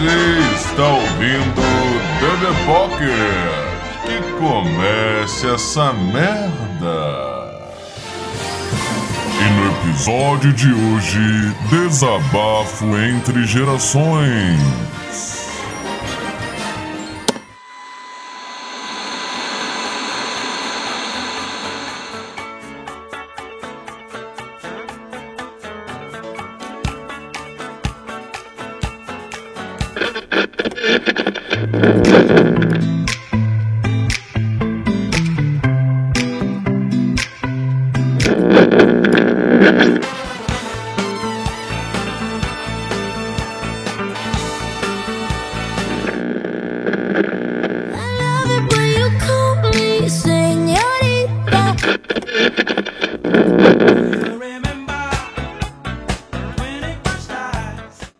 Você está ouvindo The Pocket. Que comece essa merda. E no episódio de hoje, desabafo entre gerações.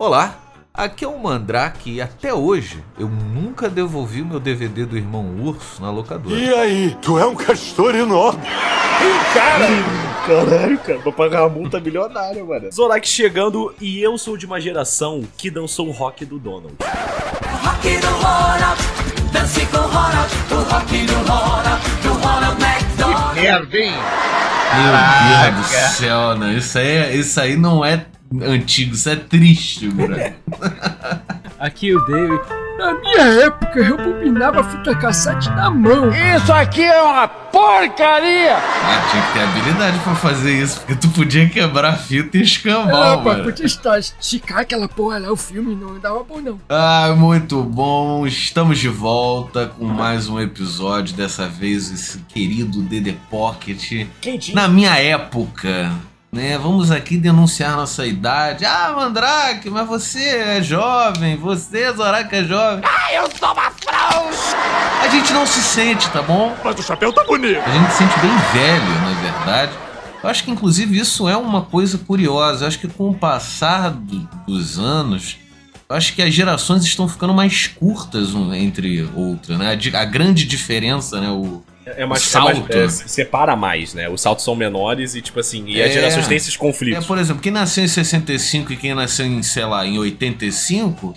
Olá, aqui é o Mandrake e até hoje eu nunca devolvi o meu DVD do Irmão Urso na locadora. E aí, tu é um castor enorme. Cara, caralho, cara, vou pagar uma multa milionária, mano. Zorak chegando e eu sou de uma geração que dançou o rock do Donald. Rock do Ronald, dance com Ronald, o rock do Ronald, do Ronald McDonald. Merda, hein? Meu Deus do céu, né? Isso aí, isso aí não é antigo, isso é triste, bro. Aqui o David. Na minha época eu bobinava fita cassete na mão. Isso aqui é uma porcaria! Ah, tinha que ter habilidade pra fazer isso, porque tu podia quebrar a fita e escambar, pá, mano. podia estar, esticar aquela porra lá, o filme não dava bom não. Ah, muito bom. Estamos de volta com mais um episódio. Dessa vez, esse querido DD Pocket. Quentinho. Na minha época, né? Vamos aqui denunciar nossa idade. Ah, Mandrake, mas você é jovem. Você, Zorak, é jovem. Ah, eu sou uma A gente não se sente, tá bom? Mas o chapéu tá bonito. A gente se sente bem velho, na verdade. Eu acho que, inclusive, isso é uma coisa curiosa. Eu acho que com o passar do- dos anos, eu acho que as gerações estão ficando mais curtas um entre outras, né? A, a grande diferença, né? O, É mais, o é mais- salto. é, se separa mais, né? Os saltos são menores e, tipo assim, e as É. gerações têm esses É, conflitos. por exemplo, quem nasceu em 65 e quem nasceu em, sei lá, em 85,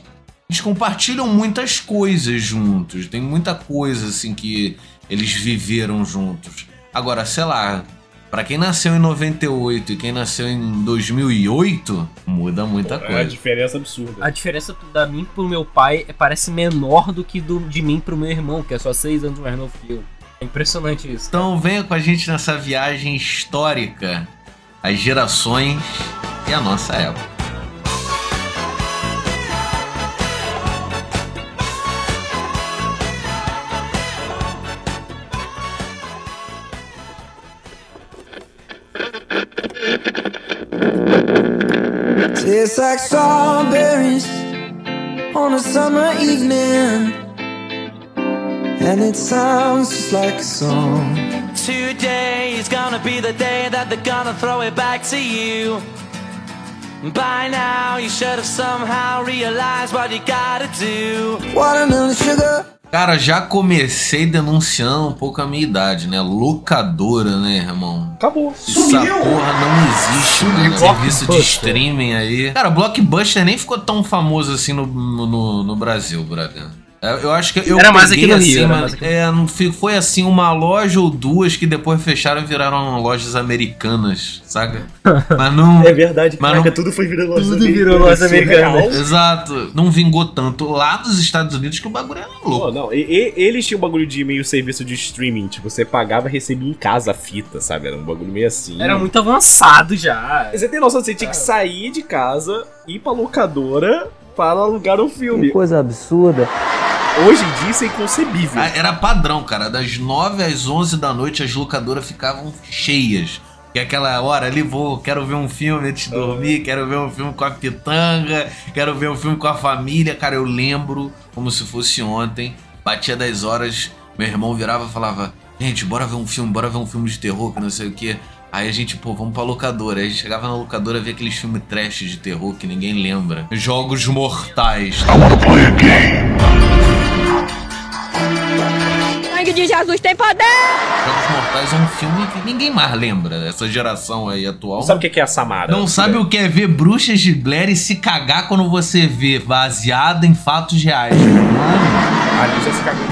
eles compartilham muitas coisas juntos. Tem muita coisa, assim, que eles viveram juntos. Agora, sei lá, pra quem nasceu em 98 e quem nasceu em 2008, muda muita É uma coisa. diferença absurda. A diferença da mim pro meu pai é- parece menor do que do, de mim pro meu irmão, que é só seis anos mais novo que eu. É impressionante isso. Então venha com a gente nessa viagem histórica, as gerações e a nossa época. Tastes like strawberries on a summer evening, and it sounds just like a song. Today is gonna be the day that they're gonna throw it back to you. By now, you should have somehow realized what you gotta do. Watermelon sugar, Cara, já comecei denunciando um pouco a minha idade, né? Locadora, né, irmão? Acabou. Essa porra não existe, mano. Serviço de streaming aí. Cara, Blockbuster nem ficou tão famoso assim no, no, no- no Brasil, brother. É, Eu acho que eu Era mais aqui no Rio, assim, era mas mais aqui é, não foi assim uma loja ou duas que depois fecharam e viraram lojas americanas, saca? Mas não. É verdade, Mas caraca, não- tudo foi virando lojas Tudo americanas, virou lojas surreal. americanas. Exato. Não vingou tanto lá nos Estados Unidos que o bagulho era louco. Pô, não, e- e- eles tinham um bagulho de meio serviço de streaming, tipo, você pagava e recebia em casa a fita, sabe? Era um bagulho meio assim. Era muito avançado já. Você tem noção, você tinha que sair de casa, ir pra locadora para alugar o filme. coisa absurda. Hoje em dia isso é inconcebível. Ah, Era padrão, cara. Das 9 às 11 da noite as locadoras ficavam cheias. Que é aquela hora ali, vou, quero ver um filme antes de dormir, quero ver um filme com a pitanga, quero ver um filme com a família. Cara, eu lembro como se fosse ontem. Batia 10 horas, meu irmão virava e falava: Gente, bora ver um filme, bora ver um filme de terror, que não sei o que. Aí a gente, pô, vamos pra locadora. Aí a gente chegava na locadora via aqueles filmes trash de terror que ninguém lembra. Jogos mortais. I wanna play a game. Sangue de Jesus tem poder! Jogos Mortais é um filme que ninguém mais lembra, essa geração aí atual. Não sabe o que é a Samara? Não sabe o que é ver bruxas de Blair e se cagar quando você vê baseado em fatos reais. Mano, Ali já se cagou.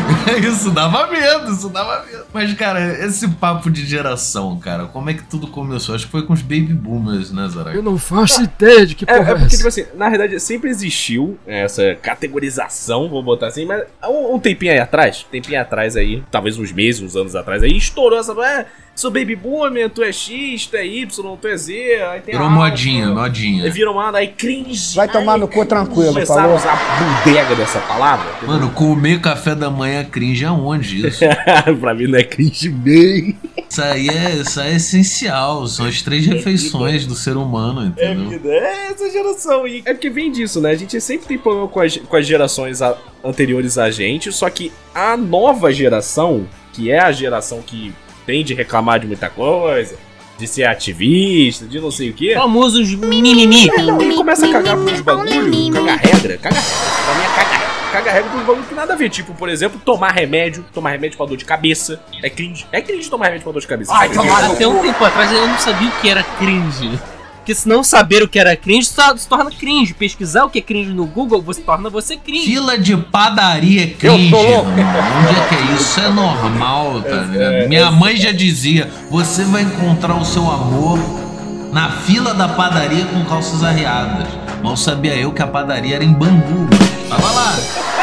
isso dava medo, isso dava medo. Mas, cara, esse papo de geração, cara, como é que tudo começou? Acho que foi com os baby boomers, né, Zarak? Eu não faço ideia de que É, porra é é, porque, essa. tipo assim, na verdade, sempre existiu essa categorização, vou botar assim, mas um, um tempinho aí atrás, um tempinho atrás aí, talvez uns meses, uns anos atrás aí, estourou essa. É, sou baby boomer, tu é X, tu é Y, tu é Z, aí tem Virou modinha, modinha. Aí virou mano, aí cringe. Vai tomar aí no cu tranquilo, Começaram falou? a usar a bodega dessa palavra. Mano, comer café da manhã cringe aonde isso? pra mim não é cringe bem. Isso aí é, isso aí é essencial. São as três refeições do ser humano, É entendeu? vida, é essa geração. E é porque vem disso, né? A gente sempre tem problema com as, com as gerações a- anteriores a gente, só que a nova geração, que é a geração que tem de reclamar de muita coisa, de ser ativista, de não sei o quê. Famosos mimimi. Ele começa a cagar pros bagulho, cagar regra, cagar regra. Pra mim é cagar regra. Cagar regra pros bagulho que nada a ver. Tipo, por exemplo, tomar remédio, tomar remédio pra dor de cabeça. É cringe. É cringe tomar remédio pra dor de cabeça. Ai, tomar Até um tempo atrás eu não sabia o que era cringe. Porque se não saber o que era cringe, só se torna cringe. Pesquisar o que é cringe no Google, você torna você cringe. Fila de padaria cringe, tô louco. mano. Onde é que é isso? Isso é normal, tá ligado? é, Minha mãe já dizia: você vai encontrar o seu amor na fila da padaria com calças arreadas. Mal sabia eu que a padaria era em Bangu. Tava lá.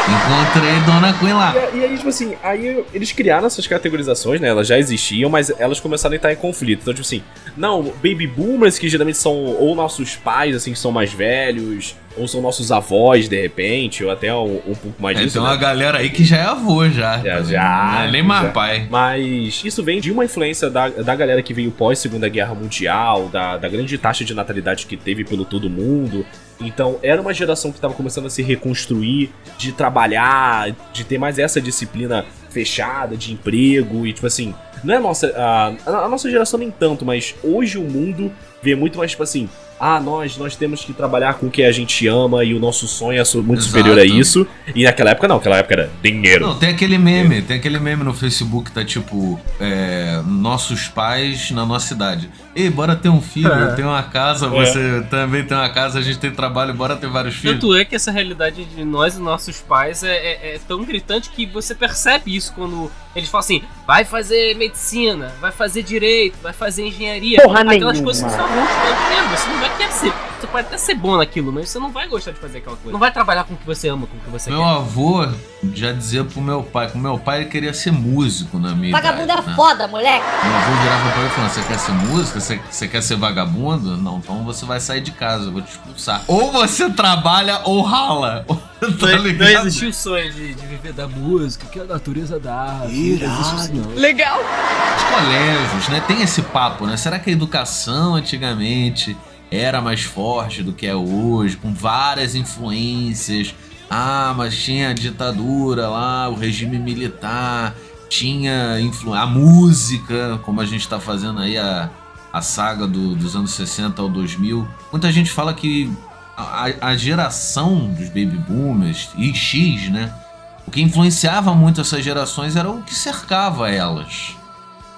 Encontrei Dona Queen lá. E, e aí, tipo assim, aí eles criaram essas categorizações, né? Elas já existiam, mas elas começaram a entrar em conflito. Então, tipo assim, não, baby boomers, que geralmente são ou nossos pais, assim, que são mais velhos, ou são nossos avós, de repente, ou até um, um pouco mais É, disso. tem né? uma galera aí que já é avô já. Já, já, é nem mais pai. Mas isso vem de uma influência da, da galera que veio pós Segunda Guerra Mundial, da, da grande taxa de natalidade que teve pelo todo mundo. Então era uma geração que estava começando a se reconstruir, de trabalhar, de ter mais essa disciplina fechada, de emprego e tipo assim. Não é a nossa. A, a nossa geração nem tanto, mas hoje o mundo vê muito mais tipo assim. Ah, nós, nós temos que trabalhar com o que a gente ama e o nosso sonho é muito Exato. superior a isso. E naquela época não, naquela época era dinheiro. Não, tem aquele meme, tem aquele meme no Facebook que tá tipo, é, nossos pais na nossa idade. Ei, bora ter um filho, eu tenho uma casa, É. você também tem uma casa, a gente tem trabalho, bora ter vários filhos. Tanto é que essa realidade de nós e nossos pais é, é- é tão gritante que você percebe isso quando eles falam assim: vai fazer medicina, vai fazer direito, vai fazer engenharia. Porra Aquelas nenhuma. coisas que dar dinheiro. Você não vai querer ser. Você pode até ser bom naquilo, mas você não vai gostar de fazer aquela coisa. Não vai trabalhar com o que você ama, com o que você Meu quer. avô já dizia pro meu pai, que o meu pai ele queria ser músico na minha Vagabundo idade, era né? foda, moleque! Meu avô virava pra ele e falava: Você quer ser música? Você, você quer ser vagabundo? Não, então você vai sair de casa, eu vou te expulsar. Ou você trabalha ou rala. tá ligado? não existiu o sonho de, de viver da música, que a natureza dá. Isso, não. Legal! Os colégios, né? Tem esse papo, né? Será que a educação antigamente era mais forte do que é hoje, com várias influências? Ah, mas tinha a ditadura lá, o regime militar, tinha influ... a música, como a gente tá fazendo aí a, a saga do- dos anos 60 ao 2000. Muita gente fala que a, a geração dos baby boomers e X, né? O que influenciava muito essas gerações era o que cercava elas.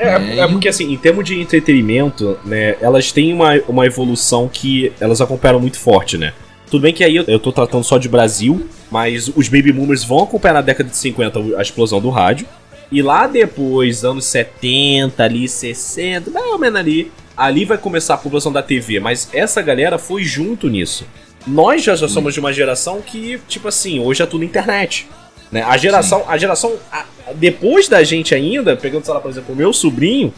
É, É, é e porque assim, em termos de entretenimento, né, elas têm uma, uma evolução que elas acompanharam muito forte, né? Tudo bem que aí eu, eu tô tratando só de Brasil, mas os baby boomers vão acompanhar na década de 50 a explosão do rádio. E lá depois, anos 70, ali, 60, mais ou menos ali, ali vai começar a população da TV, mas essa galera foi junto nisso. Nós já, já somos de uma geração que, tipo assim, hoje é tudo internet. Né? A geração, a geração depois da gente ainda, pegando, sei lá, por exemplo, o meu sobrinho,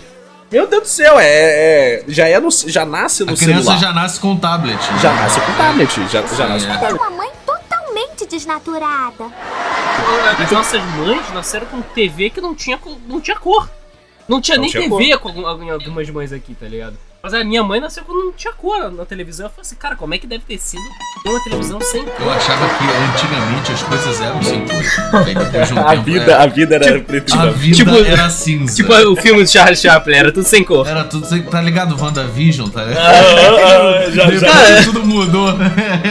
meu Deus do céu, é, é- já é no, já nasce no A criança celular. já nasce com tablet. né? Já nasce com tablet, já, já Sim, nasce é. com tablet. Uma mãe totalmente desnaturada. As nossas mães nasceram com TV que não tinha, não tinha cor. Não tinha Não nem tinha TV com algum- algum- algumas mães aqui, tá ligado? Mas a minha mãe nasceu quando não tinha cor na televisão. Eu falei assim, cara, como é que deve ter sido ter uma televisão sem cor? Eu achava que antigamente as coisas eram sem cor. De um A tempo, vida, é, a vida era preto e a vida Tipo- era cinza. Tipo o filme do Charles Chaplin, era tudo sem cor. Era tudo sem... Tá ligado? WandaVision, tá ligado? ah, já, Depois já. tudo mudou.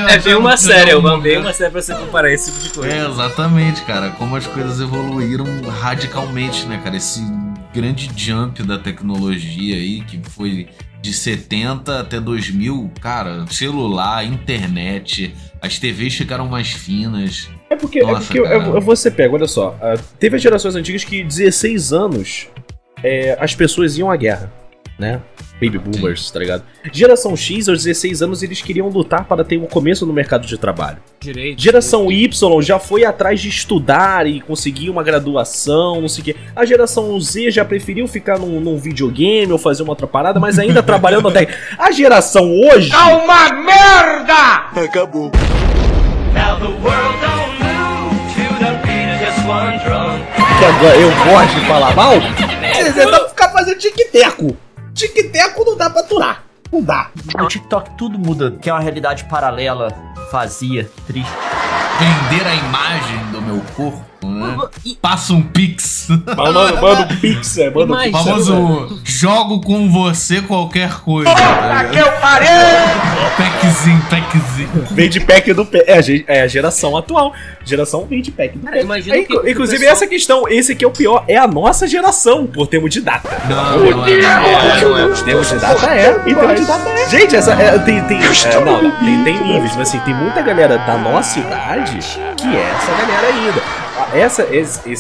É, veio uma série, eu mandei uma série pra você comparar esse tipo de coisa. É, exatamente, cara. Como as coisas evoluíram radicalmente, né, cara? Esse grande jump da tecnologia aí, que foi de 70 até 2000, cara, celular, internet, as TVs ficaram mais finas. É porque, é Nossa, porque eu- eu- você pega, olha só, ah, teve as gerações antigas que 16 anos é, as pessoas iam à guerra, né? Baby boomers, tá ligado? Geração X, aos 16 anos, eles queriam lutar para ter um começo no mercado de trabalho. Direito. Geração Y já foi atrás de estudar e conseguir uma graduação, não sei o quê. A geração Z já preferiu ficar num, num videogame ou fazer uma outra parada, mas ainda trabalhando até. A geração hoje. Uma merda! Acabou. que agora eu gosto de falar mal, você pra ficar fazendo tic-teco. Tic-teco não dá pra aturar. Não dá. No TikTok tudo muda, que é uma realidade paralela, vazia, triste. Vender a imagem do meu corpo, né? Passa um pix. Mano, mano, pix, é, mano, Imagina. pix. Famoso jogo com você qualquer coisa. tá ligado? eu parei! Packzinho, packzinho. Vem de pack do pé. É, é a geração atual. Geração vem de pack do Cara, pé. imagina É, que inclusive, pessoal- essa questão, esse aqui é o pior, é a nossa geração, por termo de data. Não, não é. Não é. Termo de data é, e termo de data é. Gente, essa é, tem, tem, é, não, não, tem, tem níveis, mas assim, tem muita galera da nossa idade que é essa galera ainda. Essa, esse,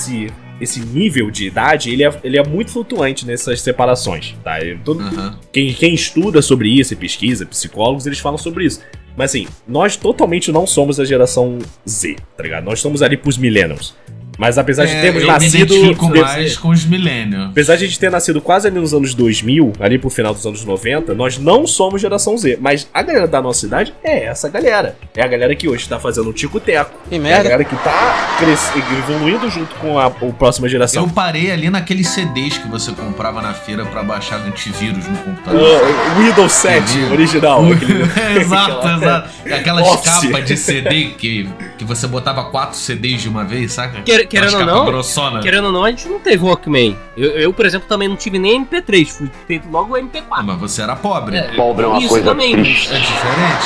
esse, nível de idade, ele é, ele é muito flutuante nessas separações, tá? Todo- Aham. quem, quem estuda sobre isso e pesquisa, psicólogos, eles falam sobre isso. Mas assim, nós totalmente não somos a geração Z, tá ligado? Nós estamos ali pros millennials. Mas apesar de É, termos eu nascido. me mais com os millennials. Apesar de a gente ter nascido quase ali nos anos 2000, ali pro final dos anos 90, nós não somos geração Z. Mas a galera da nossa idade é essa galera. É a galera que hoje tá fazendo o tico-teco. Que É a merda. galera que tá cres- evoluindo junto com a, a próxima geração. Eu parei ali naqueles CDs que você comprava na feira pra baixar antivírus no computador. Ah, o Windows 7 Entendi. original. aquele- exato, aquela- exato. Aquelas Office. capas de CD que, que você botava quatro CDs de uma vez, saca? Quer- querendo ou capas não, grossona. Querendo ou não, a gente não teve Walkman. Eu, eu, por exemplo, também não tive nem MP3, fui ter logo o Ah, MP4. mas você era pobre. Pobre é uma isso coisa também, É diferente,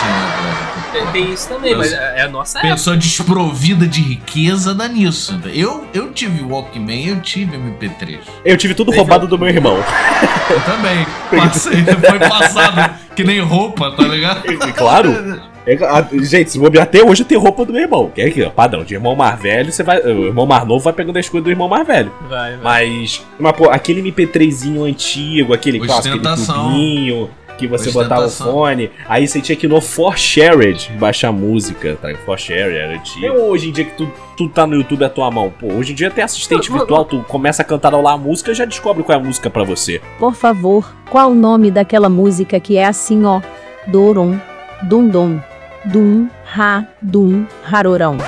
né? Tem, tem isso também, Eu- mas é é a nossa época. Pessoa desprovida de riqueza dá nisso. Eu, eu tive Walkman, eu tive MP3. Eu tive tudo roubado do meu irmão. Eu também. Passei, foi passado que nem roupa, tá ligado? Claro. É, a- gente, se bobear até hoje tem roupa do meu irmão. Que é aqui, ó, padrão. De irmão mais velho, você vai. O irmão mais novo vai pegando as coisas do irmão mais velho. Vai, vai. Mas, mas pô, aquele MP3zinho antigo, aquele clássico, aquele tubinho que você botava o fone, aí você tinha que ir no For Shared baixar música, tá? For Shared era antigo. Eu, hoje em dia que tu, tu tá no YouTube à tua mão, pô, hoje em dia tem assistente virtual, tu começa a cantarolar a música já descobre qual é a música pra você. Por favor, qual o nome daquela música que é assim, ó? Doron, dum dum, ra, dum, rarorão.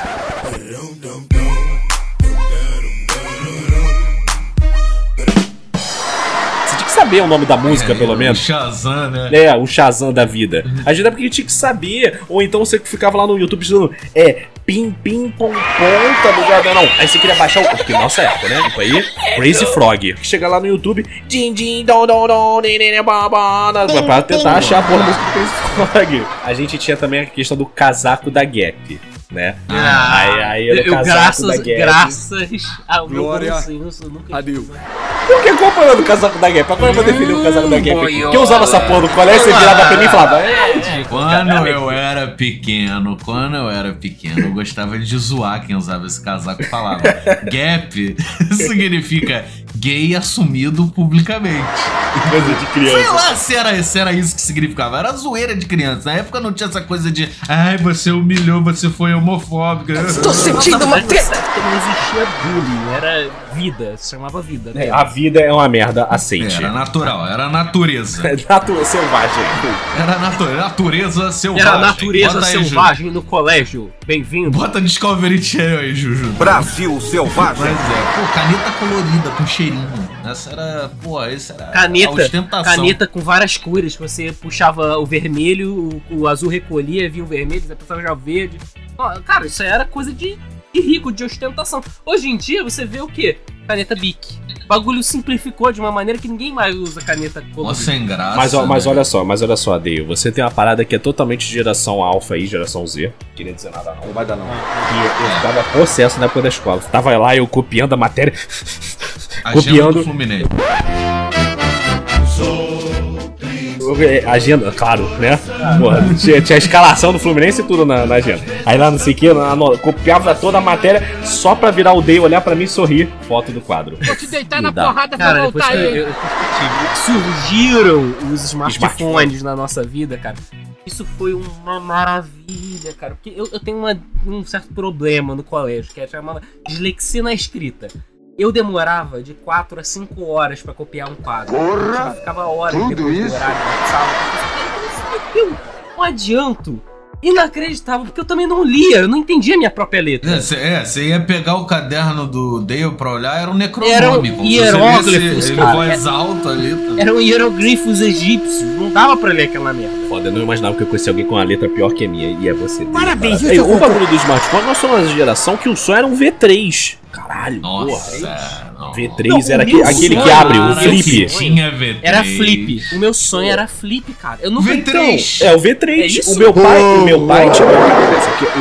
Saber o nome da música, pelo menos. Shazam, né? É, o Shazam da vida. A gente é porque tinha que saber. Ou então você ficava lá no YouTube dizendo, é, pim, pim, pom, pom, tá ligado? Não, aí você queria baixar o. Porque nossa época, né? Tipo aí, Crazy Frog. Chega lá no YouTube, din, din, ba, ba, na- pra tentar achar a porra da música do Crazy Frog. A gente tinha também a questão do casaco da Gap. Né? Ah, aí, aí era o eu, casaco da graças, Gap. graças ao meu Glória senso, eu nunca Adeus. Por que qual foi o do casaco da Gap? Agora eu vou defender o casaco da Gap. boiola. Que eu usava essa porra no colégio, você virava pra mim e falava, é, Quando eu era pequeno, quando eu era pequeno, eu gostava de zoar quem usava esse casaco e falava. Gap significa gay assumido publicamente. coisa de Sei criança. lá se era, se era isso que significava. Era zoeira de criança. Na época não tinha essa coisa de ai, você humilhou, você foi homofóbico. Tô sentindo uma treta! Não existia bullying, era vida, se chamava vida. né? É, a vida é uma merda, aceite. Era natural, era natureza. Natura selvagem. Era natu natureza selvagem. Era a natureza Bota aí, Ju. selvagem no colégio. Bem-vindo. Bota Discovery Channel aí, Juju. Brasil selvagem. Mas é, pô, caneta colorida com Essa era, pô, esse era. Caneta caneta, ostentação. caneta com várias cores, você puxava o vermelho, o, o azul recolhia, vinha o vermelho, você puxava já o verde. Ó, Cara, isso aí era coisa de, de rico, de ostentação. Hoje em dia você vê o quê? Caneta Bic. O bagulho simplificou de uma maneira que ninguém mais usa caneta colorida. sem graça. Mas, ó, mas né? olha só, mas olha só, Dale, você tem uma parada que é totalmente geração alfa aí, geração Z. Queria dizer nada não. Não vai dar não. Que eu tava possesso na época da escola. Tava lá eu copiando a matéria. Copiando. do Fluminense. Agenda, claro, né? Porra, tinha, tinha a escalação do Fluminense e tudo na, na agenda. Aí lá não sei o que, na- copiava toda a matéria só pra virar o Dale, olhar pra mim e sorrir. Foto do quadro. Vou te deitar na dá. porrada pra Cara, voltar aí. eu- eu surgiram os smartphones Smartphone. na nossa vida, cara. Isso foi uma maravilha, cara. Porque eu, eu tenho uma- um certo problema no colégio, que é chamada dislexia na escrita. Eu demorava de 4 a 5 horas pra copiar um quadro. Porra! Eu ficava horas Tudo depois do isso? horário. Eu deu um adianto inacreditável, porque eu também não lia, eu não entendia a minha própria letra. É, você é, ia pegar o caderno do Dale pra olhar, era um necronômico. Eram hieróglifos, cara. voz alta ali. tá- Eram hieroglifos egípcios, não dava pra ler aquela merda. Foda, eu não imaginava que eu conhecia alguém com uma letra pior que a minha, e é você. Parabéns, Ei, isso o bagulho do smartphone, nós somos uma geração que o som era um V3. Caralho, Nossa, porra. Não. V3 Não, era o aquele, aquele que abre, o flip. Tinha V3. Era flip. O meu sonho era flip, cara. Eu nunca V3. É, o V3. É o meu pai, o meu pai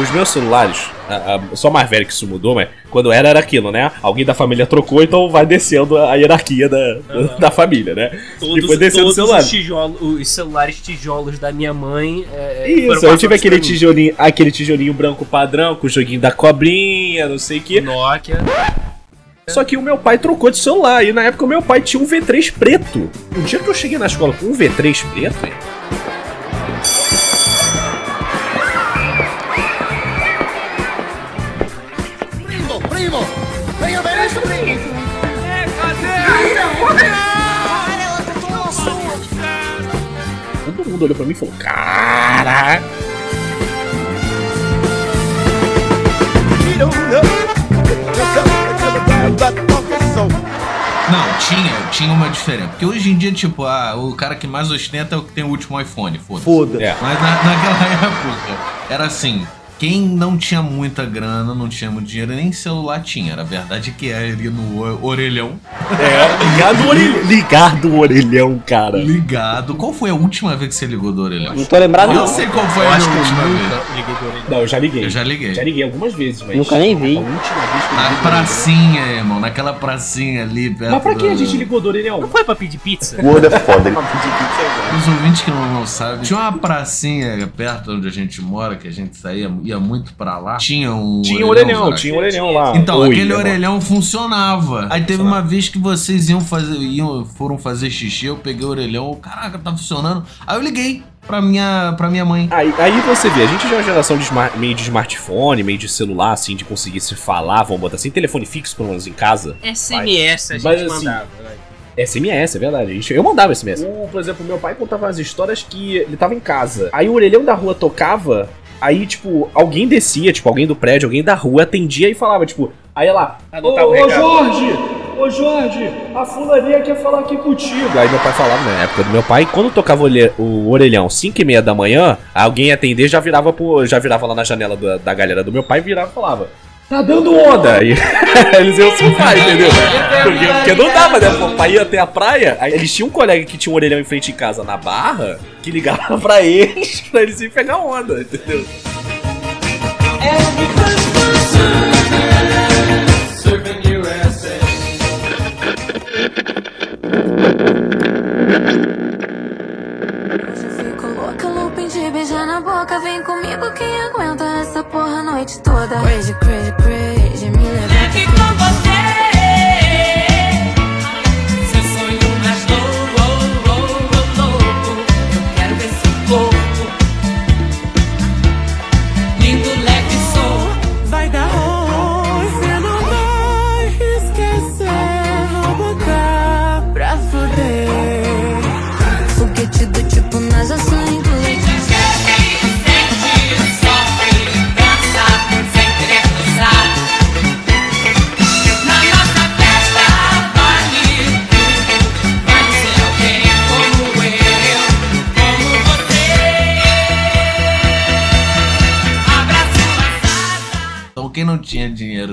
os meus celulares, a- a- só mais velho que isso mudou, mas quando era, era aquilo, né? Alguém da família trocou, então vai descendo a hierarquia da, da família, né? Todos, e foi descendo o todos celular. os, tijolo- os celulares tijolos da minha mãe. É, foram Isso, eu tive aquele tijolinho, aquele tijolinho branco padrão, com o joguinho da cobrinha, não sei o que. Nokia. Só que o meu pai trocou de celular, e na época o meu pai tinha um V3 preto. O dia que eu cheguei na escola com um V3 preto, Primo, primo! Venha ver isso, primo! todo mundo olhou pra mim e falou: Cara! Não, tinha, tinha uma diferença. Porque hoje em dia, tipo, ah, o cara que mais ostenta é o que tem o último iPhone, foda-se. Foda. É. Mas na- naquela época, era assim. Quem não tinha muita grana, não tinha muito dinheiro, nem celular tinha. Era verdade que era ali no o- orelhão. É, ligar do orelhão. Ligar do orelhão, cara. Ligado. Qual foi a última vez que você ligou do orelhão? Não tô lembrado, Eu não. não sei qual foi Eu a acho que eu última vez. liguei do orelhão. Não, eu já liguei. Eu já liguei. Já liguei algumas vezes, mas. Nunca nem vi. A última vez que eu Na pracinha, irmão. Naquela pracinha ali perto. Mas pra que a do- gente ligou do orelhão? Não foi pra pedir pizza? Gordo é foda. Os ouvintes que não, não sabem, tinha uma pracinha perto onde a gente mora, que a gente saía, ia muito pra lá. Tinha um. Tinha um orelhão, sabe? tinha um orelhão lá. Então, Oi, aquele irmão. orelhão funcionava. Aí teve uma vez que vocês iam fazer, iam, foram fazer xixi, eu peguei o orelhão, caraca, tá funcionando. Aí eu liguei pra minha, pra minha mãe. Aí, aí você vê, a gente já é uma geração de smart- meio de smartphone, meio de celular, assim, de conseguir se falar, vamos botar assim, telefone fixo, pelo menos em casa. SMS a gente Mas, assim, mandava. vai. SMS, é verdade. Eu mandava SMS. O, por exemplo, meu pai contava as histórias que ele tava em casa. Aí o orelhão da rua tocava. Aí, tipo, alguém descia, tipo, alguém do prédio, alguém da rua atendia e falava, tipo, aí ela. Ô, Anotava o ô recado. Jorge! Ô Jorge, a fulaninha quer falar aqui contigo. Aí meu pai falava, na época do meu pai, quando tocava o, orelhão 5 e meia da manhã, alguém ia atender já virava pro, já virava lá na janela da, da galera do meu pai e virava e falava. Tá dando onda! E eles iam surfar, entendeu? Porque, porque não dava, né? O pai ia até a praia. Aí eles tinham um colega que tinha um orelhão em frente em casa na barra, que ligava pra eles, pra eles irem pegar onda, entendeu? Hoje boca. Vem comigo, quem aguenta essa porra a noite toda? Crazy, crazy, crazy,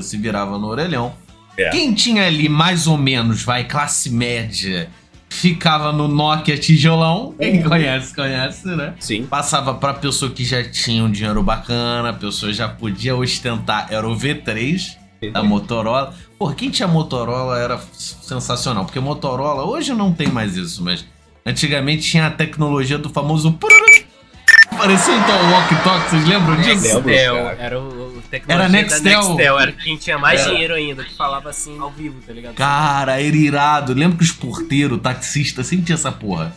se virava no orelhão. É. Quem tinha ali mais ou menos, vai, classe média, ficava no Nokia tijolão. Quem conhece, conhece, né? Sim. Passava pra pessoa que já tinha um dinheiro bacana, a pessoa já podia ostentar, era o V3 da Motorola. Pô, quem tinha Motorola era sensacional, porque Motorola, hoje não tem mais isso, mas antigamente tinha a tecnologia do famoso. Parecia então o Walk Talk, vocês lembram disso? Nextel, era o, o tecnologia Era Nextel? da Nextel, era quem tinha mais Era. dinheiro ainda, que falava assim ao vivo, tá ligado? Cara, era irado. Lembra que os porteiros, taxista, sempre tinha essa porra.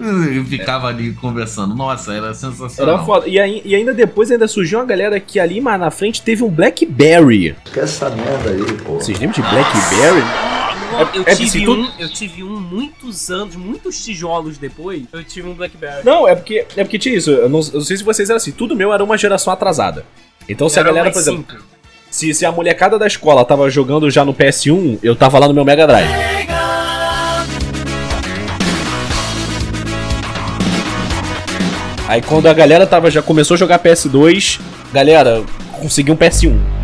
E ficava ali conversando. Nossa, era sensacional. Era foda. E, aí- e ainda depois ainda surgiu uma galera que ali mais na frente teve um Blackberry. Que essa merda aí, pô. Vocês lembram de Blackberry? Eu, É- é tive assim, um, eu tive um muitos anos, muitos tijolos depois, eu tive um Blackberry. Não, é porque, é porque tinha isso. Eu não, eu não sei se vocês eram assim. Tudo meu era uma geração atrasada. Então se a Era galera, por exemplo, simples. se, se a molecada da escola tava jogando já no PS1, eu tava lá no meu Mega Drive. Aí quando a galera tava, já começou a jogar PS2, galera, consegui um PS1.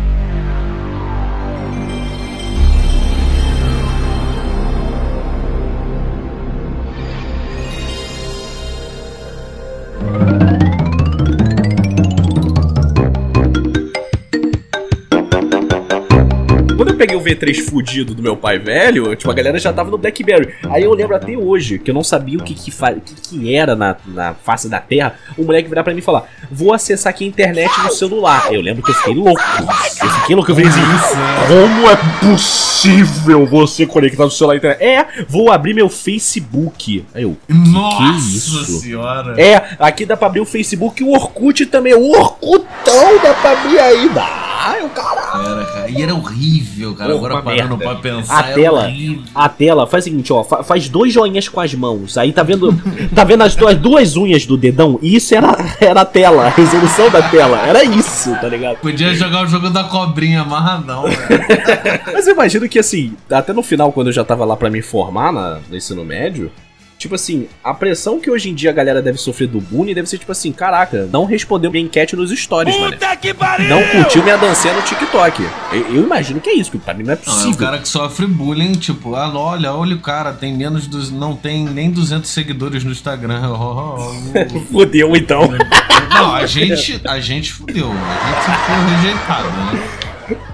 V3 fudido do meu pai velho, tipo, a galera já tava no Blackberry. Aí eu lembro até hoje que eu não sabia o que que, o que, que era na, na face da Terra. O moleque virar pra mim e falar: Vou acessar aqui a internet no celular. Eu lembro que eu fiquei louco. Eu fiquei louco. Eu falei assim: Como é possível você conectar no celular à internet? É, vou abrir meu Facebook. Aí eu: que Nossa que é isso? senhora. É, aqui dá pra abrir o Facebook e o Orkut também. O Orkutão dá pra abrir aí. Dá, eu caralho. Era, cara. E era horrível, cara. Agora parando merda. pra pensar. A tela, horrível. a tela, faz o seguinte, ó, fa- faz dois joinhas com as mãos. Aí tá vendo, tá vendo as duas, duas unhas do dedão? E isso era, era a tela, a resolução da tela. Era isso, tá ligado? Podia jogar o jogo da cobrinha amarradão, velho. Mas eu imagino que assim, até no final, quando eu já tava lá pra me formar na, no ensino médio, tipo assim, a pressão que hoje em dia a galera deve sofrer do bullying deve ser tipo assim, caraca, não respondeu minha enquete nos stories, mano. Não curtiu minha dancinha no TikTok. Eu, eu imagino que é isso, que pra mim não é Não, é o possível. cara que sofre bullying, tipo, ah, olha, olha o cara, tem menos dos. não tem nem 200 seguidores no Instagram. Oh, oh, oh. Fudeu então. Não, a gente, a gente fudeu, a gente sempre foi rejeitado, né?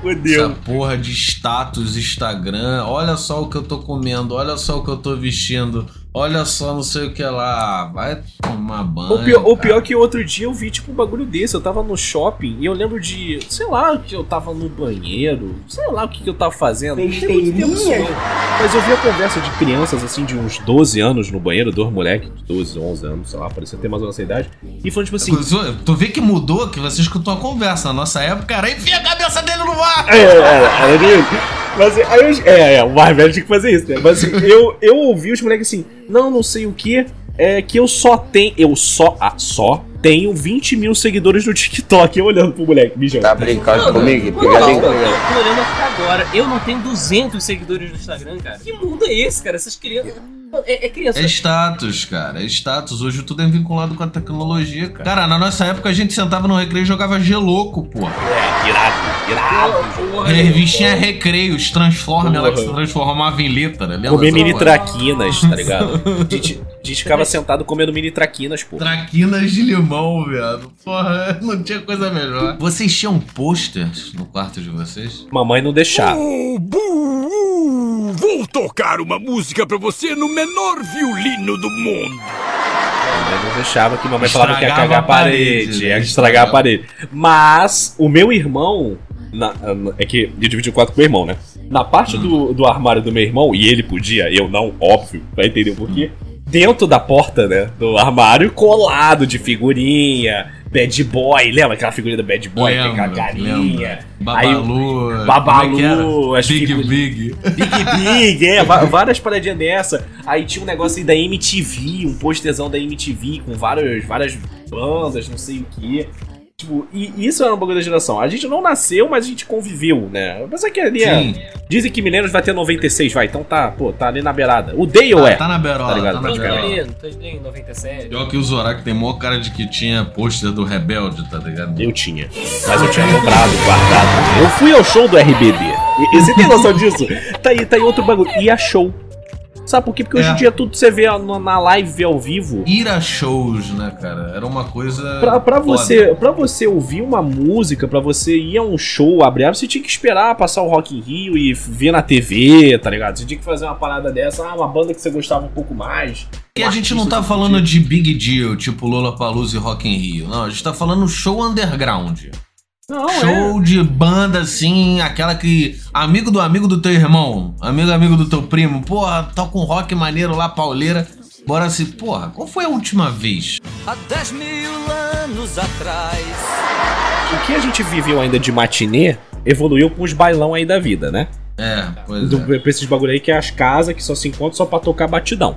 Fudeu. Essa porra de status Instagram, olha só o que eu tô comendo, olha só o que eu tô vestindo, olha só não sei o que lá, vai tomar banho. O pior, o pior que outro dia eu vi, tipo, um bagulho desse. Eu tava no shopping e eu lembro de, sei lá, que eu tava no banheiro, sei lá o que, que eu tava fazendo. Mas eu vi a conversa de crianças, assim, de uns 12 anos no banheiro, dois moleques, de 12, 11 anos, sei lá, parecia ter mais ou menos essa idade. E falando, tipo assim. Tu vê que mudou, que você escutou a conversa. Na nossa época era enfia a cabeça dele no mar! É, era, era de- Mas aí eu, é, é, o mais velho tinha que fazer isso, né? Mas assim, eu, eu ouvi os moleques assim, não, não sei o que, é que eu só tenho, eu só, ah, só tenho 20 mil seguidores no TikTok. Eu olhando pro moleque, mijando. Tá brincando comigo? Não, não, eu tô olhando aqui agora. Eu não tenho 200 seguidores no Instagram, cara. Que mundo é esse, cara? Essas crianças. É, é criança. É status, cara. É status. Hoje tudo é vinculado com a tecnologia, cara. Cara, na nossa época a gente sentava no recreio e jogava geloco, porra. É, irado, irado. Revistinha recreio, os Transformers, ela que se transformava em letra, lembra? Comer mini traquinas, tá ligado? A gente, a gente ficava sentado comendo mini traquinas, pô. Traquinas de limão, viado. Porra, não tinha coisa melhor. Vocês tinham posters no quarto de vocês? Mamãe não deixava. Vou tocar uma música pra você no menor violino do mundo. Mamãe não deixava que mamãe falava que ia cagar a parede, parede, ia estragar a parede. Mas o meu irmão. na- na- é que eu dividi o quarto com o meu irmão, né? Na parte do, do armário do meu irmão, e ele podia, eu não, óbvio, vai entender o porquê. Dentro da porta, né? Do armário, colado de figurinha, bad boy, lembra aquela figurinha do bad boy? Lembro, tem aquela carinha. Babalu. Aí, Babalu, é Big figu- Big. Big Big, é, várias paradinhas dessa. Aí tinha um negócio aí da MTV, um posterzão da MTV com várias, várias bandas, não sei o que. Tipo, e isso era um bagulho da geração. A gente não nasceu, mas a gente conviveu, né? Apesar que ali é- Sim. Dizem que Milênios vai ter 96, vai. Então tá, pô, tá ali na beirada. O Dale Tá- é. tá na berola, Tá ligado? tá na Praticamente. berola. Menino, tô em 97. Pior que o Zorak tem maior cara de que tinha pôster do Rebelde, tá ligado? Eu tinha. Mas eu tinha comprado, guardado. Eu fui ao show do RBD. E, e você tem noção disso? Tá aí, tá aí outro bagulho. E a show. Sabe por quê? Porque hoje É. em dia tudo você vê na live, vê ao vivo. Ir a shows, né, cara? Era uma coisa. Pra, pra, você, pra você ouvir uma música, pra você ir a um show, abrir, você tinha que esperar passar o Rock in Rio e ver na TV, tá ligado? Você tinha que fazer uma parada dessa, ah, uma banda que você gostava um pouco mais. E a gente não tá falando de big deal, tipo Lollapalooza e Rock in Rio. Não, a gente tá falando show underground. Não, show de banda, assim, aquela que. Amigo do amigo do teu irmão, amigo amigo do teu primo, porra, toca um rock maneiro lá, pauleira. Bora se. Porra, qual foi a última vez? Há 10 mil anos atrás. O que a gente viveu ainda de matinê evoluiu com os bailão aí da vida, né? É, pois Do, é. Pra esses bagulho aí que é as casas que só se encontram só pra tocar batidão.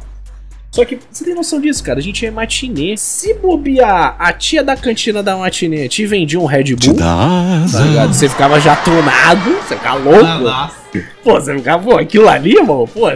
Só que você tem noção disso, cara? A gente é matinê. Se bobear, a tia da cantina da matinê te vendia um Red Bull. Tá ligado? Você ficava já tonado, você ficava louco. Pô, você ficava, pô, aquilo ali, irmão, pô.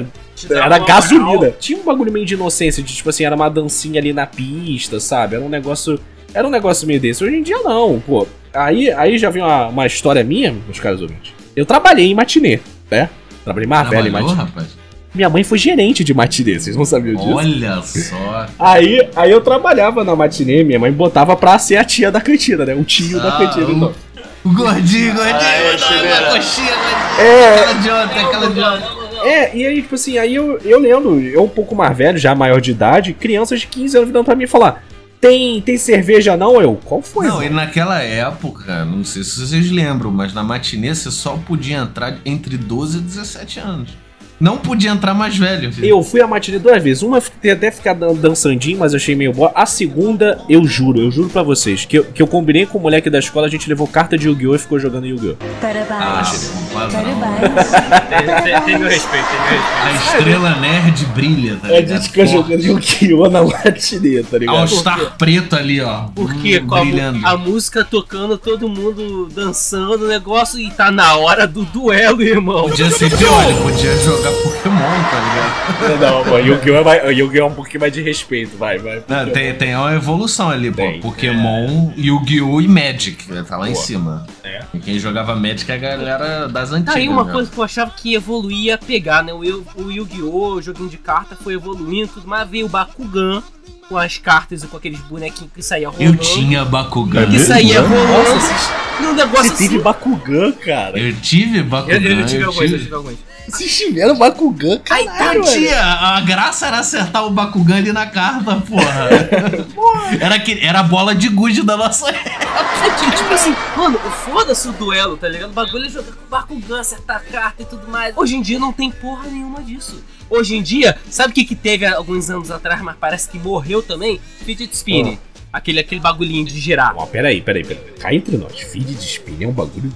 Era gasolina. Tinha um bagulho meio de inocência, de tipo assim, era uma dancinha ali na pista, sabe? Era um negócio. Era um negócio meio desse. Hoje em dia não, pô. Aí, aí já vem uma, uma história minha, meus caros ouvintes. Eu trabalhei em matinê, né? Trabalhei mais velho em matinê. rapaz? Minha mãe foi gerente de matinê, vocês não sabiam disso? Olha só. Aí, aí eu trabalhava na matinê, minha mãe botava pra ser a tia da cantina, né? O tio da Ah, cantina, o- então. O gordinho, gordinho, Ah, uma coxinha, É. aquela ontem, aquela ontem. É, e aí, tipo assim, aí eu, eu lembro, eu um pouco mais velho, já maior de idade, crianças de 15 anos virando pra mim e falar: tem, tem cerveja não? Eu, qual foi? Não, mano?" e naquela época, não sei se vocês lembram, mas na matinê você só podia entrar entre 12 e 17 anos. Não podia entrar mais velho. filho. Eu fui a matinê duas vezes. Uma eu fiquei até ficar dan- dançandinho, mas achei meio boa. A segunda, eu juro, eu juro pra vocês, que eu, que eu combinei com o moleque da escola, a gente levou carta de Yu-Gi-Oh! e ficou jogando Yu-Gi-Oh! Parabéns. Tem, tem, tem meu respeito, tem meu respeito. A estrela nerd brilha, tá A ligado? gente ficou jogando Yu-Gi-Oh! na matinê, tá ligado? All Star preto ali, ó. Porque Hum, com a, brilhando. a música tocando, todo mundo dançando o negócio e tá na hora do duelo, irmão. Podia ser pior, ele podia jogar Pokémon, tá ligado? Não, pô, Yu-Gi-Oh! é, mais- Yu-Gi-Oh! é um pouquinho mais de respeito, vai, vai. Não, tem, tem uma evolução ali, pô. Pokémon, Yu-Gi-Oh! e Magic. Tá lá em Boa. cima. É. E quem jogava Magic é a galera das antigas. Aí uma né? coisa que eu achava que evoluía pegar, né? O, o Yu-Gi-Oh!, o joguinho de carta foi evoluindo, tudo, mas veio o Bakugan com as cartas e com aqueles bonequinhos que saía rolando. Eu tinha Bakugan. Que saía rolando. Nossa, num negócio Você teve assim. Bakugan, cara. Eu tive Bakugan. Eu, eu tive eu alguns, eu tive- tive alguns. Vocês tiveram Bakugan, Ai, caralho, tá, tia, a graça era acertar o Bakugan ali na carta, porra. Era, que, era a bola de gude da nossa época. Tipo assim, mano, foda-se o duelo, tá ligado? O bagulho é jogar com o Bakugan, acertar a carta e tudo mais. Hoje em dia não tem porra nenhuma disso. Hoje em dia, sabe o que, que teve há alguns anos atrás, mas parece que morreu também? Fidget Spinning. Aquele, aquele bagulhinho de girar. Ó, peraí, peraí, peraí. Cá entre nós, feed de spin é um bagulho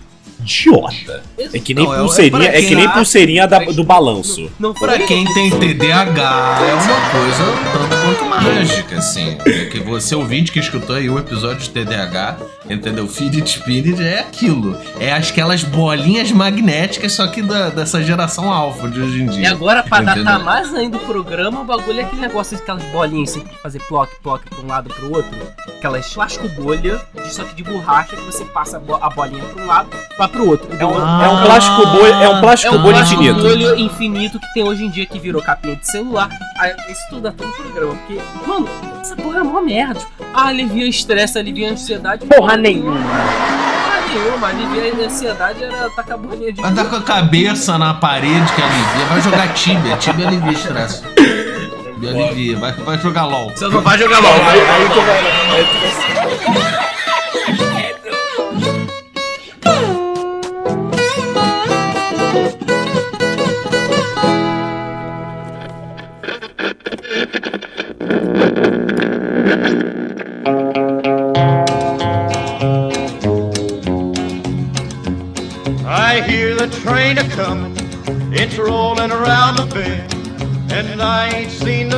idiota. É que nem Não, é- é pulseirinha, pra é, que nem pulseirinha da- do balanço. Não Pra quem tem TDAH, é uma coisa tanto quanto mágica, assim. É que você ouvinte que escutou aí o episódio de TDAH, entendeu? Fidget Spirit é aquilo. É aquelas bolinhas magnéticas, só que da- dessa geração alfa de hoje em dia. E agora, pra Entendeu? datar mais ainda o programa, o bagulho é aquele negócio de aquelas bolinhas assim, de fazer ploc, ploc pra um lado pro outro. Aquelas plástico bolha, só que de borracha, que você passa a bo- a bolinha pra um lado, vai pro outro. É um, Ah. é um plástico bolha, é um plástico É um bolha plástico infinito. bolha infinito que tem hoje em dia que virou capinha de celular. Ah, Isso tudo dá todo programa. Porque, mano, essa porra é uma merda. Ah, alivia estresse, alivia ansiedade. Porra nenhuma. Porra nenhuma. Alivia a ansiedade era tacar a bolinha de. Vai dar com a cabeça na parede que alivia. Vai jogar Tibia. Tibia alivia estresse. Alivia. Vai, vai jogar LOL. Você não vai jogar LOL. Aí, aí vai- aí I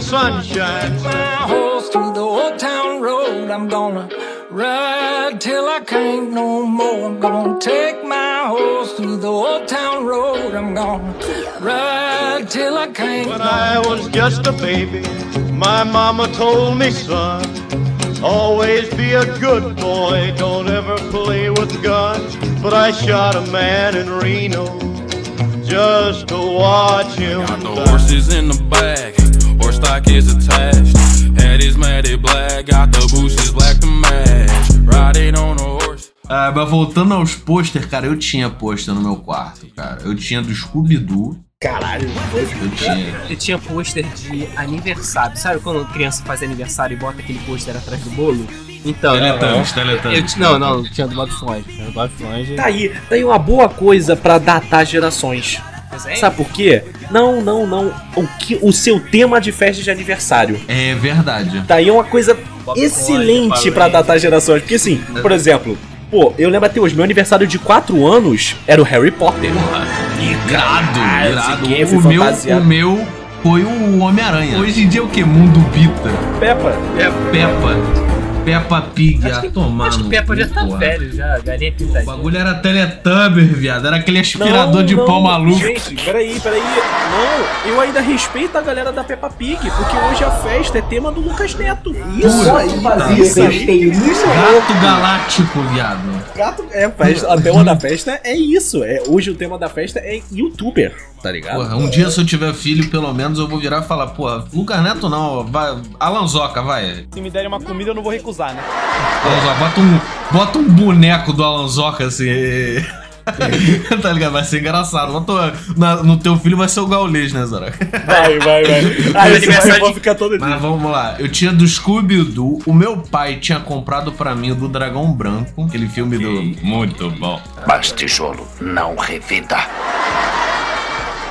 sunshine. My horse through the old town road. I'm gonna Ride till I can't no more. I'm gonna take my horse through the old town road. I'm gonna ride till I can't. When I was just a baby, my mama told me, son, always be a good boy, don't ever play with guns. But I shot a man in Reno just to watch him. Got the horses in the bag, horse stock is attached. Head is matted black, got the bushes black to match. Riding on a horse. Ah, mas voltando aos pôster, cara, eu tinha pôster no meu quarto, cara. Eu tinha do Scooby-Doo. Caralho, eu tinha. Eu tinha pôster de aniversário. Sabe quando criança faz aniversário e bota aquele pôster atrás do bolo? Então, Teletubbies, eu- Teletubbies. Não, não, tinha do Bob Esponja. Tinha do Bob Esponja. Tá aí, tá aí uma boa coisa pra datar gerações. Sabe por quê? Não, não, não. O, que, o seu tema de festa de aniversário. É verdade. Tá aí uma coisa Bob excelente pra datar gerações. Porque assim, por exemplo, pô, eu lembro até hoje, meu aniversário de 4 anos era o Harry Potter. Irado, Ah, irado. game foi O meu, fantasiado. o meu foi o Homem-Aranha. Hoje em dia é o que? Mundo Bita. Peppa. Peppa. Peppa Pig. Acho a que, tomar acho que Peppa já tá porra. velho, já. Galinha O pintadinha. bagulho era Teletubber, viado. Era aquele aspirador de Não, pau não, maluco. Gente, peraí, peraí. Não, eu ainda respeito a galera da Peppa Pig, porque hoje a festa é tema do Lucas Neto. Isso aí, isso aí. Gato Galáctico, viado. Gato, é, festa, o tema da festa é isso. É, hoje o tema da festa é youtuber, tá ligado? Porra, um dia se eu tiver filho, pelo menos eu vou virar e falar, porra, Lucas Neto não, vai, Alanzoca, vai. Se me derem uma comida, eu não vou recusar, né? Alanzoca, bota um, bota um boneco do Alanzoca assim. tá ligado? Vai ser engraçado. Bota, na- no teu filho vai ser o gaulês, né, Zora? Vai, vai, vai. Aí aniversário vai ficar todo dia. Mas vamos lá, eu tinha do Scooby-Doo, o meu pai tinha comprado pra mim o do Dragão Branco, aquele filme do... Muito bom. Mas tijolo não revida.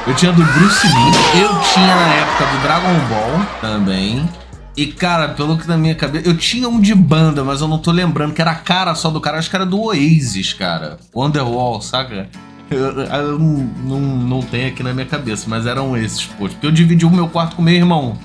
Eu tinha do Bruce Lee, eu tinha na época do Dragon Ball também. E, cara, pelo que na minha cabeça. Eu tinha um de banda, mas eu não tô lembrando, que era a cara só do cara. Acho que era do Oasis, cara. Wonderwall, saca? Eu, eu não, não, não tenho aqui na minha cabeça, mas eram esses, pô. Porque eu dividi o meu quarto com meu irmão.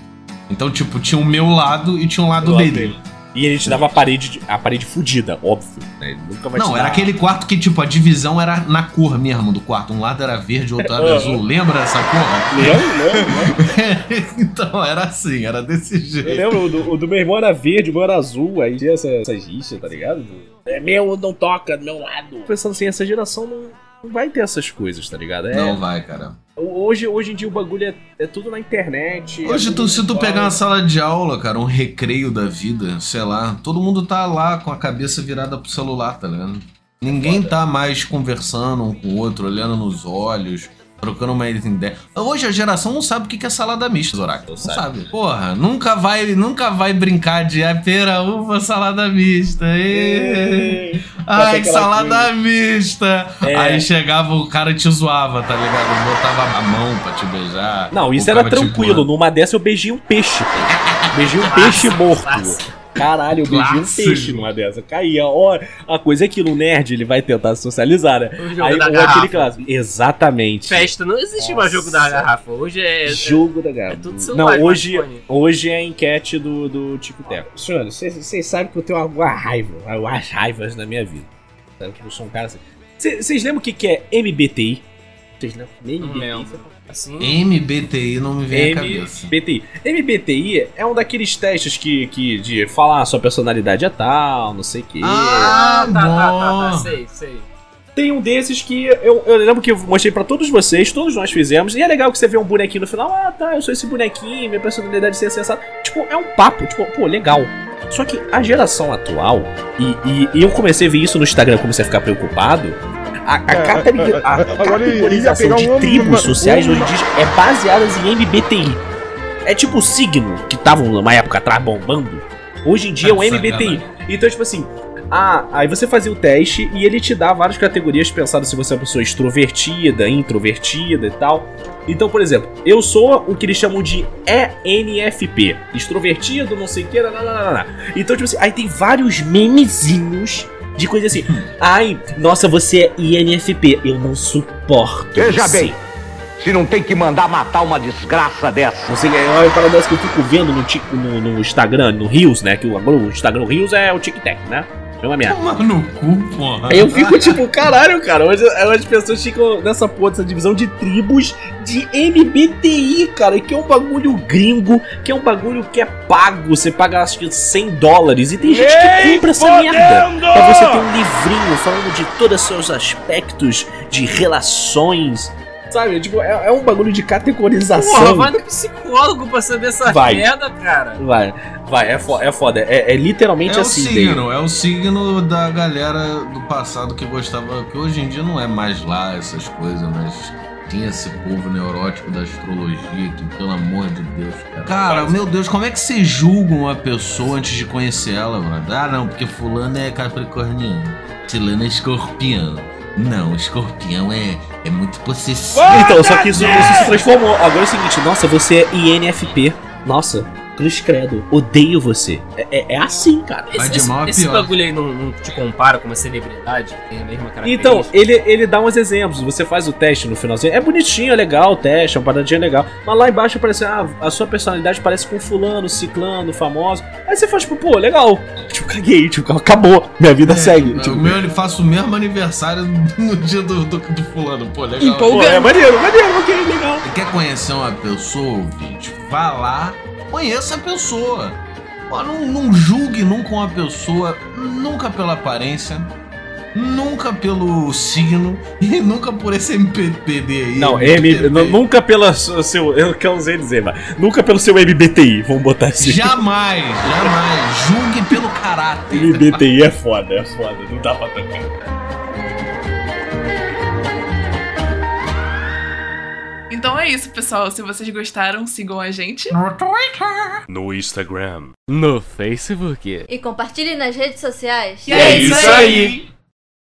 Então, tipo, tinha o meu lado e tinha um lado Do lado dele. dele. E ele te dava a parede, a parede fudida, óbvio. Né? Ele nunca vai Não, dar- era aquele quarto que, tipo, a divisão era na cor mesmo do quarto. Um lado era verde, o outro era azul. Lembra dessa porra? Lembro, lembro, então, era assim, era desse jeito. Eu lembro, o do, o do meu irmão era verde, o meu era azul, aí tinha essa, essas rixas, tá ligado? É meu, não toca do meu lado. Pensando assim, essa geração não vai ter essas coisas, tá ligado? É- Não vai, cara. Hoje, hoje em dia o bagulho é, é tudo na internet. Hoje, é tu, se tu pegar uma sala de aula, cara, um recreio da vida, sei lá, todo mundo tá lá com a cabeça virada pro celular, tá ligado? Ninguém tá mais conversando um com o outro, olhando nos olhos, trocando uma ideia. Hoje a geração não sabe o que que é salada mista, Zorak. Não sabe. Porra, nunca vai, nunca vai brincar de ah, pera, uva, salada mista. ê. Ai, que salada mista. É. Aí chegava, o cara te zoava, tá ligado? Botava a mão pra te beijar. Não, isso era te tranquilo. Numa dessa eu beijei um peixe. Beijei um peixe morto. Caralho, eu beijei um peixe numa dessa. Caía. Ó, a coisa é que o nerd ele vai tentar socializar, né? O jogo Aí, da ou garrafa. aquele clássico. Exatamente. Festa, não existe mais jogo da garrafa. Hoje é. Jogo da garrafa. É tudo celular, Não, hoje, hoje é a enquete do, do Tico Teco. Senhores, vocês sabem que eu tenho alguma raiva, algumas raivas na minha vida. Sabe que eu sou um cara assim. Vocês vocês lembram o que que é MBTI? Lembram? MBTI? Assim. MBTI não me vem à cabeça. MBTI. MBTI é um daqueles testes que, que de falar sua personalidade é tal, não sei o quê. Ah, tá, tá, tá, tá, bom. sei, sei. Tem um desses que eu, eu lembro que eu mostrei pra todos vocês, todos nós fizemos, e é legal que você vê um bonequinho no final, ah tá, eu sou esse bonequinho, minha personalidade é sensata. Tipo, é um papo, tipo, pô, legal. Só que a geração atual, e, e- e eu comecei a ver isso no Instagram, comecei a ficar preocupado, a, a, categori- a categorização de uma- tribos uma- sociais uma- hoje em dia é baseada em MBTI. É tipo o signo, que estavam numa época atrás bombando. Hoje em dia é um Sacanagem. MBTI. Então, tipo assim, ah, aí você fazia o teste e ele te dá várias categorias pensando se você é uma pessoa extrovertida, introvertida e tal. Então, por exemplo, eu sou o que eles chamam de ENFP. Extrovertido, não sei o que. Então, tipo assim, aí tem vários memezinhos de coisa assim. Ai, nossa, você é INFP. Eu não suporto. Veja você. bem, se não tem que mandar matar uma desgraça dessa. Não sei, é uma parada que eu fico vendo no, no, no Instagram, no Reels, né? Que o, agora o Instagram Reels é o Tic Tac, né? É uma merda. Toma no cu, porra. Aí eu fico tipo, caralho, cara, hoje, hoje as pessoas ficam nessa porra, dessa divisão de tribos de MBTI, cara, que é um bagulho gringo, que é um bagulho que é pago, você paga acho que 100 dólares, e tem gente que compra essa merda. Pra você ter um livrinho falando de todos os seus aspectos de relações. Sabe, tipo, é, é um bagulho de categorização. Porra, vai no psicólogo pra saber essa Vai. merda, cara. Vai, vai, é foda, é, foda. é, é literalmente É o assim. signo, daí. é o signo da galera do passado que gostava, que hoje em dia não é mais lá essas coisas, mas tinha esse povo neurótico da astrologia que, pelo amor de Deus, cara. Cara, meu Deus, como é que você julga uma pessoa antes de conhecer ela, mano? Ah, não, porque fulano é capricorniano, fulano é escorpião. Não, escorpião é, é muito possessivo. Então, só que isso, isso se transformou. Agora é o seguinte, nossa, você é INFP. Nossa, cruz credo. Odeio você. É, é- é assim, cara. Esse, esse, esse bagulho aí não, não te compara com uma celebridade que tem a mesma característica? Então, ele, ele dá uns exemplos. Você faz o teste no finalzinho. É bonitinho, é legal o teste, é uma paradinha legal. Mas lá embaixo aparece, ah, a sua personalidade parece com fulano, ciclano, famoso. Aí você faz, tipo, pô, legal. Tipo, caguei, tipo, acabou. Minha vida segue. É, Tipo, o meu, ele faço o mesmo aniversário no dia do, do, do fulano, pô, legal. Pô, é maneiro, maneiro, ok, legal. Você quer conhecer uma pessoa, ouvinte? Vá lá, conheça a pessoa. Não, não julgue nunca uma pessoa, nunca pela aparência, nunca pelo signo e nunca por esse MPD aí. Não, M, n- nunca pela su- seu. Eu não sei dizer, mas. Nunca pelo seu MBTI, vamos botar assim. Jamais, jamais. Julgue pelo caráter. MBTI é foda, é foda, não dá pra tancar. Então é isso, pessoal. Se vocês gostaram, sigam a gente. No Instagram. No Facebook. E compartilhe nas redes sociais. E é isso aí.